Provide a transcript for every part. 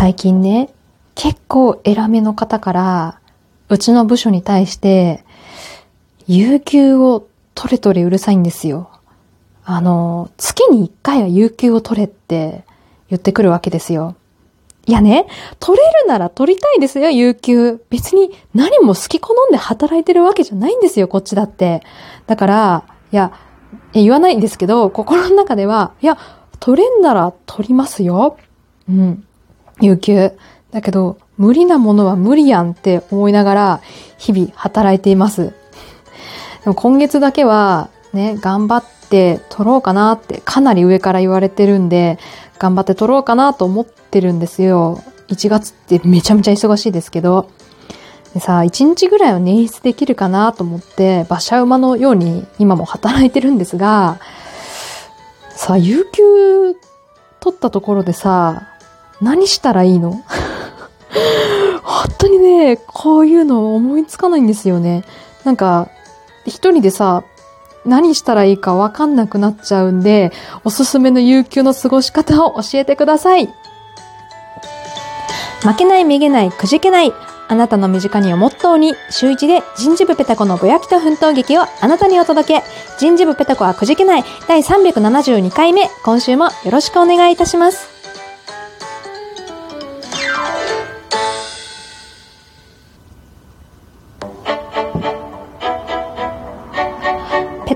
最近ね、結構偉めの方から、うちの部署に対して、有給を取れ取れうるさいんですよ。あの、月に一回は有給を取れって言ってくるわけですよ。いやね、取れるなら取りたいですよ、有給。別に何も好き好んで働いてるわけじゃないんですよ、こっちだって。だから、いや、言わないんですけど、心の中では、いや、取れんなら取りますよ。うん。有給。だけど、無理なものは無理やんって思いながら、日々働いています。でも今月だけは、ね、頑張って取ろうかなってかなり上から言われてるんで、頑張って撮ろうかなと思ってるんですよ。1月ってめちゃめちゃ忙しいですけど。でさ、1日ぐらいは捻出できるかなと思って、馬車馬のように今も働いてるんですが、さあ、有給取ったところでさ、何したらいいの？本当にね、こういうの思いつかないんですよね。なんか、一人でさ、何したらいいかわかんなくなっちゃうんで、おすすめの有給の過ごし方を教えてください。負けない、めげない、くじけない。あなたの身近にをモットーに、週一で人事部ペタコのぼやきと奮闘劇をあなたにお届け。人事部ペタコはくじけない第372回目。今週もよろしくお願いいたします。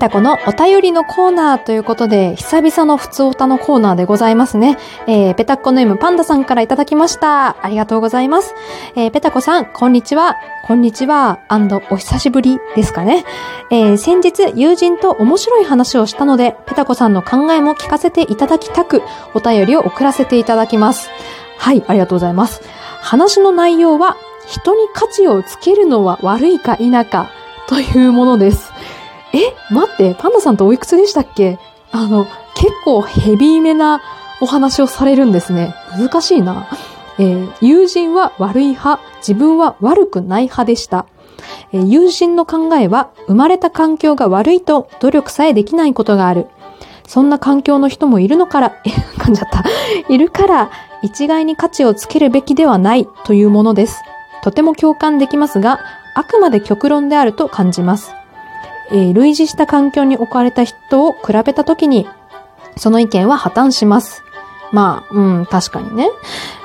タコのお便りのコーナーということで、久々の普通おたのコーナーでございますね。えー、ペタッコネームパンダさんからいただきました。ありがとうございます。えー、ペタコさん、こんにちは。こんにちは。アンド、お久しぶりですかね。えー、先日、友人と面白い話をしたので、ペタコさんの考えも聞かせていただきたく、お便りを送らせていただきます。はい、ありがとうございます。話の内容は、人に価値をつけるのは悪いか否かというものです。え待って、パンダさんとおいくつでしたっけ？あの、結構ヘビーめなお話をされるんですね。難しいな。えー、友人は悪い派、自分は悪くない派でした。えー、友人の考えは、生まれた環境が悪いと努力さえできないことがある。そんな環境の人もいるのから、え、噛んじゃった。いるから、一概に価値をつけるべきではないというものです。とても共感できますが、あくまで極論であると感じます。えー、類似した環境に置かれた人を比べたときに、その意見は破綻します。まあ、うん、確かにね。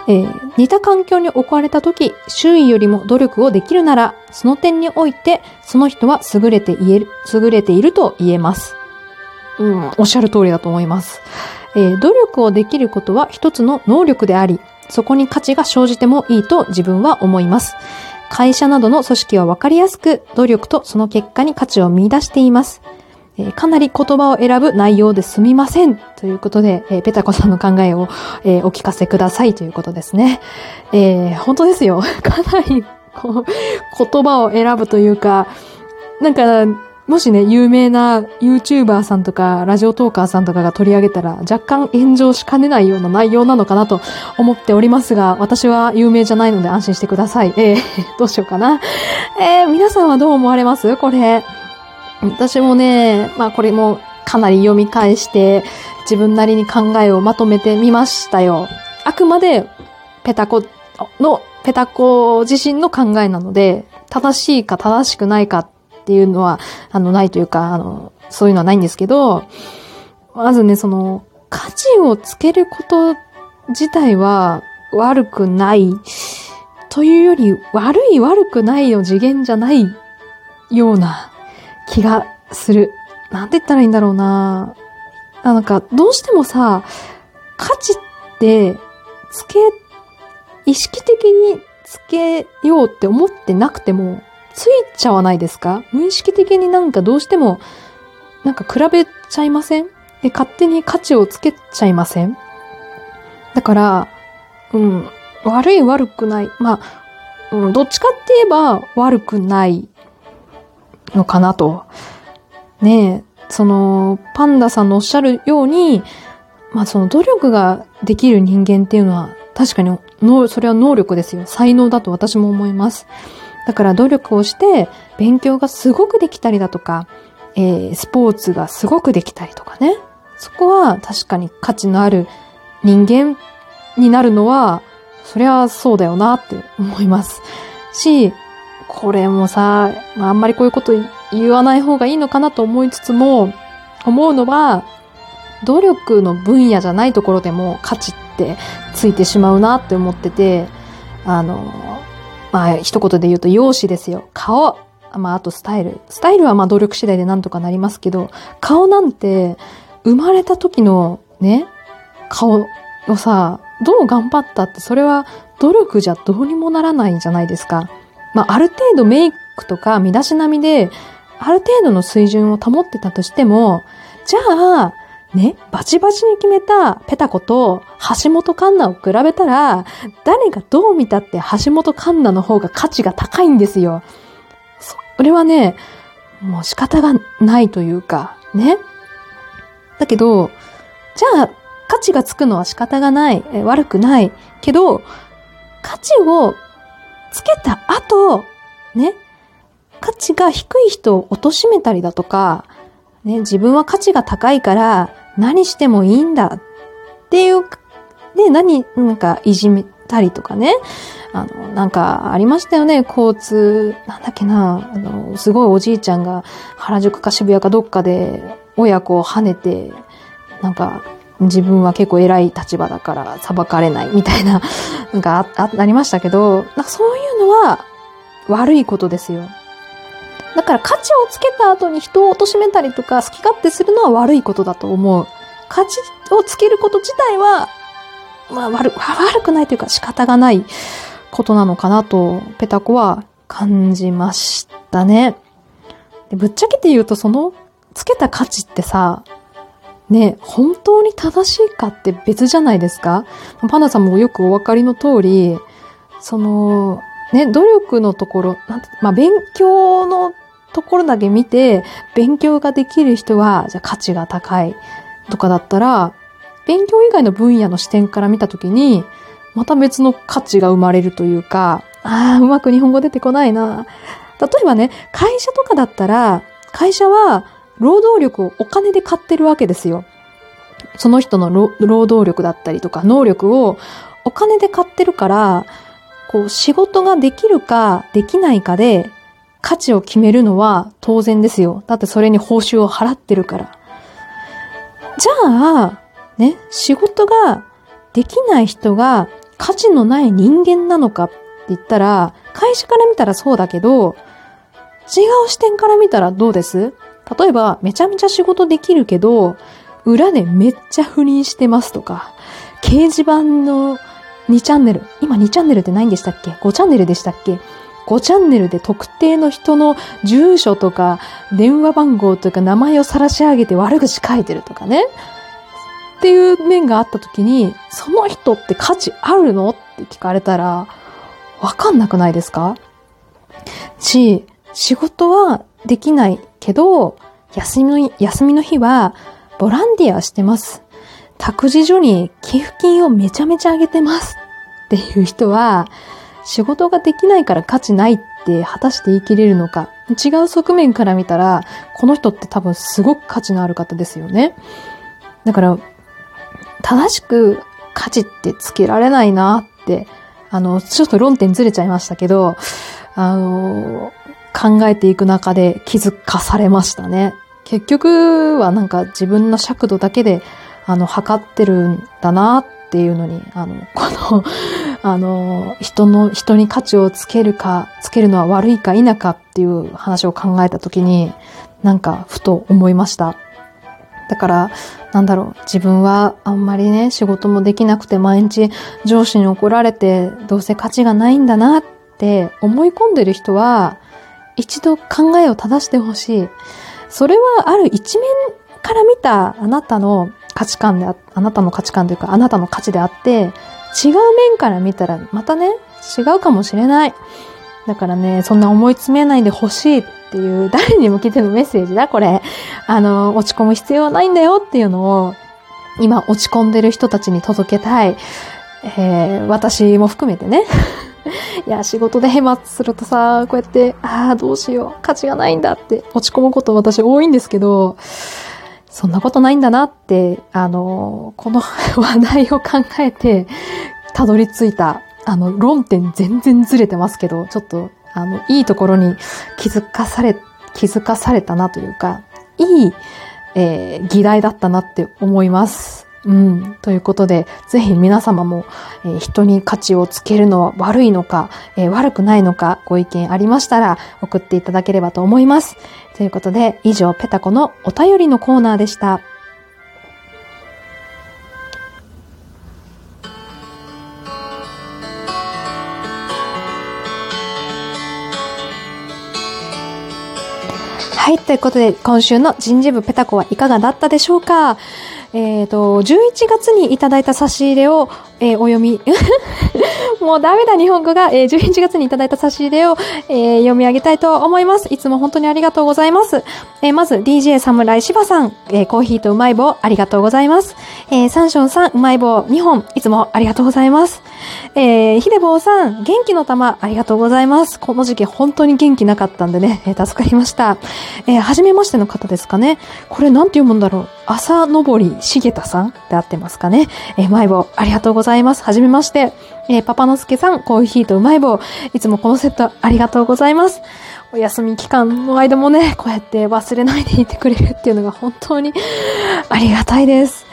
えー、似た環境に置かれたとき、周囲よりも努力をできるなら、その点において、その人は優れて言える、優れていると言えます。うん、おっしゃる通りだと思います。えー、努力をできることは一つの能力であり、そこに価値が生じてもいいと自分は思います。会社などの組織は分かりやすく、努力とその結果に価値を見出しています。えー、かなり言葉を選ぶ内容ですみません。ということで、えー、ペタコさんの考えを、えー、お聞かせくださいということですね。えー、本当ですよ。かなり、こう、言葉を選ぶというか、なんか、もしね、有名な YouTuber さんとか、ラジオトーカーさんとかが取り上げたら、若干炎上しかねないような内容なのかなと思っておりますが、私は有名じゃないので安心してください。えー、どうしようかな。えー、皆さんはどう思われます？これ。私もね、まあこれもかなり読み返して、自分なりに考えをまとめてみましたよ。あくまで、ペタコの、ペタコ自身の考えなので、正しいか正しくないかっていうのは、あの、ないというか、あの、そういうのはないんですけど、まずね、その、価値をつけること自体は悪くないというより、悪い悪くないの次元じゃないような気がする。なんて言ったらいいんだろうななんか、どうしてもさ、価値って、つけ、意識的につけようって思ってなくても、ついちゃわないですか？無意識的になんかどうしても、なんか比べちゃいません？で、勝手に価値をつけちゃいません？だから、うん、悪い悪くない。まあ、うん、どっちかって言えば悪くないのかなと。ねえ、その、パンダさんのおっしゃるように、まあその努力ができる人間っていうのは確かに、それは能力ですよ。才能だと私も思います。だから努力をして勉強がすごくできたりだとか、えー、スポーツがすごくできたりとかね。そこは確かに価値のある人間になるのは、そりゃそうだよなって思います。し、これもさ、あんまりこういうこと言わない方がいいのかなと思いつつも、思うのは、努力の分野じゃないところでも価値ってついてしまうなって思ってて、あの、まあ、一言で言うと容姿ですよ。顔。まあ、あとスタイル。スタイルはまあ努力次第でなんとかなりますけど、顔なんて、生まれた時のね、顔をさ、どう頑張ったって、それは努力じゃどうにもならないじゃないですか。まあ、ある程度メイクとか身だしなみで、ある程度の水準を保ってたとしても、じゃあ、ね、バチバチに決めたペタコと橋本環奈を比べたら、誰がどう見たって橋本環奈の方が価値が高いんですよ。それはね、もう仕方がないというか、ね。だけど、じゃあ、価値がつくのは仕方がない、え悪くない。けど、価値をつけた後、ね、価値が低い人を貶めたりだとか、ね、自分は価値が高いから何してもいいんだっていう、で、何、なんかいじめたりとかね。あの、なんかありましたよね、交通、なんだっけな、あの、すごいおじいちゃんが原宿か渋谷かどっかで親子を跳ねて、なんか自分は結構偉い立場だから裁かれないみたいな、なんかあ、ありましたけど、なんかそういうのは悪いことですよ。だから価値をつけた後に人を貶めたりとか好き勝手するのは悪いことだと思う。価値をつけること自体は、まあ悪、悪くないというか仕方がないことなのかなと、ペタコは感じましたね。ぶっちゃけて言うとそのつけた価値ってさ、ね、本当に正しいかって別じゃないですかパンダさんもよくお分かりの通り、その、ね、努力のところ、なん、まあ、勉強のところだけ見て、勉強ができる人は、じゃ価値が高いとかだったら、勉強以外の分野の視点から見たときに、また別の価値が生まれるというか、ああ、うまく日本語出てこないな。例えばね、会社とかだったら、会社は労働力をお金で買ってるわけですよ。その人の労働力だったりとか能力をお金で買ってるから、こう仕事ができるかできないかで価値を決めるのは当然ですよ。だってそれに報酬を払ってるから。じゃあ、ね、仕事ができない人が価値のない人間なのかって言ったら、会社から見たらそうだけど、違う視点から見たらどうです？例えば、めちゃめちゃ仕事できるけど、裏でめっちゃ不倫してますとか、掲示板の2チャンネル、今2チャンネルってないんでしたっけ ?5 チャンネルでしたっけ ?5 チャンネルで特定の人の住所とか電話番号とか名前を晒し上げて悪口書いてるとかね。っていう面があった時に、その人って価値あるの？って聞かれたら、わかんなくないですか？し、仕事はできないけど、休みの、休みの日は、ボランティアしてます。託児所に寄付金をめちゃめちゃあげてますっていう人は、仕事ができないから価値ないって果たして言い切れるのか、違う側面から見たら、この人って多分すごく価値のある方ですよね。だから、正しく価値ってつけられないなって、あの、ちょっと論点ずれちゃいましたけど、あの、考えていく中で気づかされましたね。結局はなんか自分の尺度だけで、あの、測ってるんだなっていうのに、あの、このあの、人の、人に価値をつけるか、つけるのは悪いか否かっていう話を考えたときに、なんか、ふと思いました。だから、なんだろう、自分はあんまりね、仕事もできなくて毎日上司に怒られて、どうせ価値がないんだなって思い込んでる人は、一度考えを正してほしい。それはある一面から見たあなたの価値観であ、あなたの価値観というかあなたの価値であって、違う面から見たらまたね、違うかもしれない。だからね、そんな思い詰めないでほしいっていう、誰に向けてのメッセージだこれ。あの、落ち込む必要はないんだよっていうのを、今落ち込んでる人たちに届けたい。えー、私も含めてね。いや、仕事でヘマするとさ、こうやって、ああ、どうしよう、価値がないんだって落ち込むこと私多いんですけど、そんなことないんだなって、あの、この話題を考えて、たどり着いたあの、論点全然ずれてますけど、ちょっと、あの、いいところに気づかされ、気づかされたなというか、いい、えー、議題だったなって思います。うん。ということで、ぜひ皆様も、えー、人に価値をつけるのは悪いのか、えー、悪くないのか、ご意見ありましたら送っていただければと思います。ということで、以上、ペタコのお便りのコーナーでした。はい、ということで、今週の人事部ペタコはいかがだったでしょうか？えっ、ー、と、11月にいただいた差し入れを、えー、お読み、もうダメだ日本語が、えー、11月にいただいた差し入れを、えー、読み上げたいと思います。いつも本当にありがとうございます。えー、まず、DJ 侍芝さん、えー、コーヒーとうまい棒、ありがとうございます。えー、サンションさん、うまい棒2本、いつもありがとうございます。えー、ひでぼうさん、元気の玉、ありがとうございます。この時期本当に元気なかったんでね、えー、助かりました。えー、はじめましての方ですかね。これなんて読むんだろう。朝登りしげたさんで合ってますかね。えー、うまい棒、ありがとうございます。はじめまして。えー、パパのすけさん、コーヒーとうまい棒、いつもこのセットありがとうございます。お休み期間の間もね、こうやって忘れないでいてくれるっていうのが本当に ありがたいです。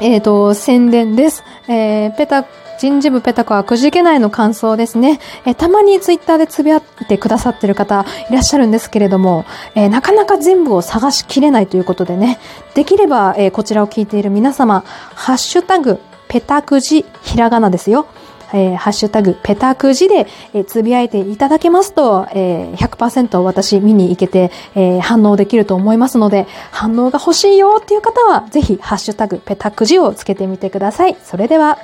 えっ、ー、と、宣伝です。えー、ペタ、人事部ペタコはくじけないの感想ですね。えー、たまにツイッターでつぶやいてくださってる方いらっしゃるんですけれども、えー、なかなか全部を探しきれないということでね、できれば、えー、こちらを聞いている皆様、ハッシュタグ、ペタくじ、ひらがなですよ。えー、ハッシュタグ、ペタくじで、えー、つぶやいていただけますと、えー、100%私見に行けて、えー、反応できると思いますので、反応が欲しいよっていう方は、ぜひ、ハッシュタグ、ペタくじをつけてみてください。それでは、